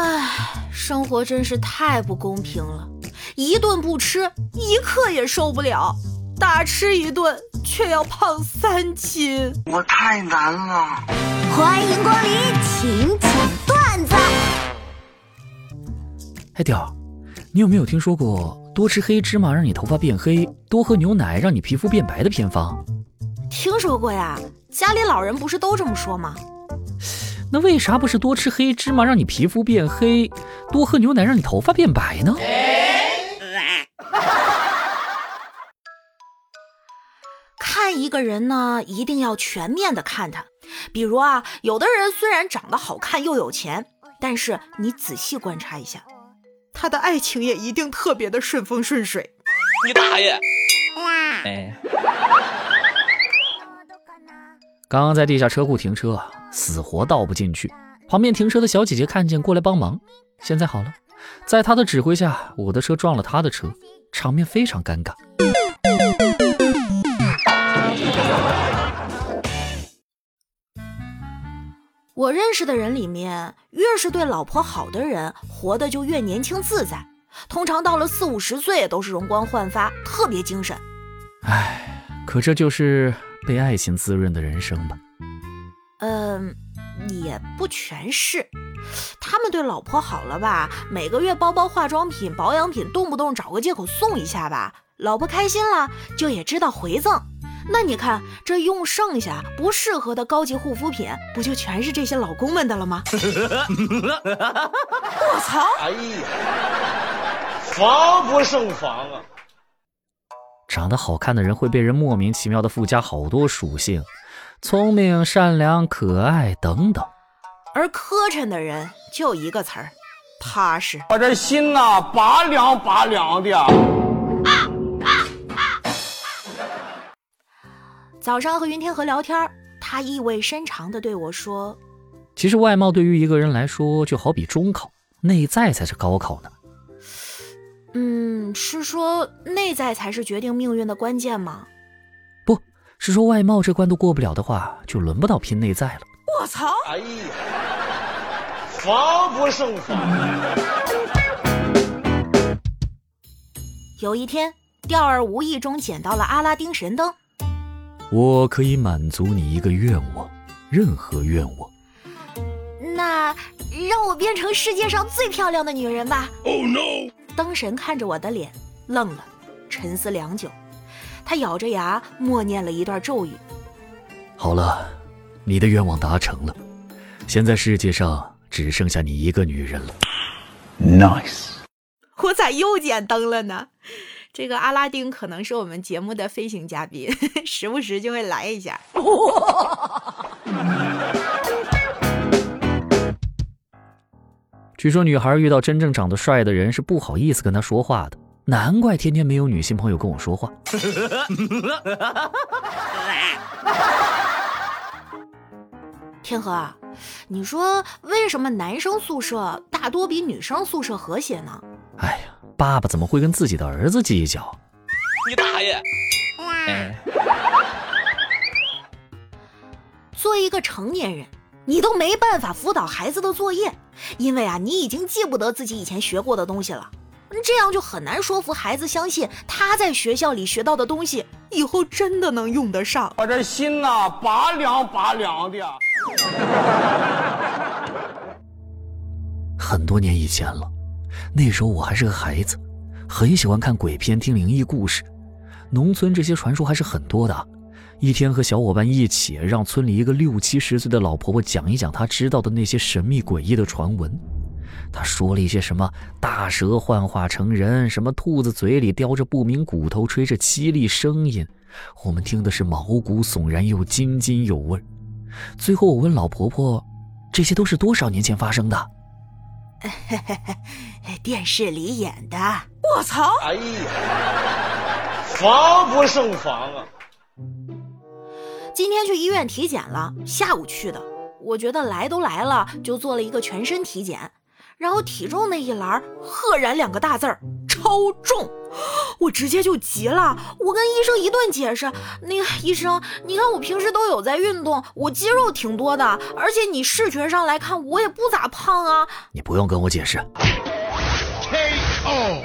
唉，生活真是太不公平了，一顿不吃，一刻也受不了；大吃一顿，却要胖三斤。我太难了。欢迎光临，请讲段子。哎，屌，你有没有听说过多吃黑芝麻让你头发变黑，多喝牛奶让你皮肤变白的偏方？听说过呀，家里老人不是都这么说吗？那为啥不是多吃黑芝麻让你皮肤变黑，多喝牛奶让你头发变白呢？看一个人呢，一定要全面的看他。比如啊，有的人虽然长得好看又有钱，但是你仔细观察一下，他的爱情也一定特别的顺风顺水。你大爷！哎，刚刚在地下车库停车，死活倒不进去。旁边停车的小姐姐看见，过来帮忙。现在好了，在她的指挥下，我的车撞了她的车，场面非常尴尬。我认识的人里面，越是对老婆好的人，活得就越年轻自在。通常到了四五十岁，都是容光焕发，特别精神。唉，可这就是被爱情滋润的人生吧？嗯，也不全是。他们对老婆好了吧，每个月包包化妆品、保养品，动不动找个借口送一下吧，老婆开心了，就也知道回赠。那你看，这用剩下不适合的高级护肤品，不就全是这些老公们的了吗？我操！哎呀，防不胜防啊！长得好看的人会被人莫名其妙的附加好多属性，聪明、善良、可爱等等，而磕碜的人就一个词儿：踏实。我这心呐，拔凉拔凉的。早上和云天河聊天，他意味深长地对我说：“其实外貌对于一个人来说，就好比中考，内在才是高考呢。”嗯，是说内在才是决定命运的关键吗？不是说外貌这关都过不了的话，就轮不到拼内在了。我操！哎呀，防不胜防。有一天，钓儿无意中捡到了阿拉丁神灯。我可以满足你一个愿望，任何愿望。那让我变成世界上最漂亮的女人吧。Oh no！灯神看着我的脸，愣了，沉思良久，他咬着牙默念了一段咒语。好了，你的愿望达成了，现在世界上只剩下你一个女人了。Nice！我咋又捡灯了呢？这个阿拉丁可能是我们节目的飞行嘉宾，时不时就会来一下。据说女孩遇到真正长得帅的人是不好意思跟他说话的，难怪天天没有女性朋友跟我说话。天河啊，你说为什么男生宿舍大多比女生宿舍和谐呢？哎呀。爸爸怎么会跟自己的儿子计较？你大爷！哎，作为一个成年人，你都没办法辅导孩子的作业，因为啊，你已经记不得自己以前学过的东西了。这样就很难说服孩子相信他在学校里学到的东西以后真的能用得上。我这心呐，拔凉拔凉的。很多年以前了。那时候我还是个孩子，很喜欢看鬼片、听灵异故事。农村这些传说还是很多的。一天和小伙伴一起，让村里一个六七十岁的老婆婆讲一讲她知道的那些神秘诡异的传闻。她说了一些什么大蛇幻化成人，什么兔子嘴里叼着不明骨头，吹着凄厉声音。我们听的是毛骨悚然又津津有味。最后我问老婆婆：“这些都是多少年前发生的？” 电视里演的，我操！哎呀，防不胜防啊！今天去医院体检了，下午去的。我觉得来都来了，就做了一个全身体检。然后体重那一栏，赫然两个大字儿：超重。我直接就急了，我跟医生一顿解释。那个医生，你看我平时都有在运动，我肌肉挺多的，而且你视觉上来看我也不咋胖啊。你不用跟我解释。KO。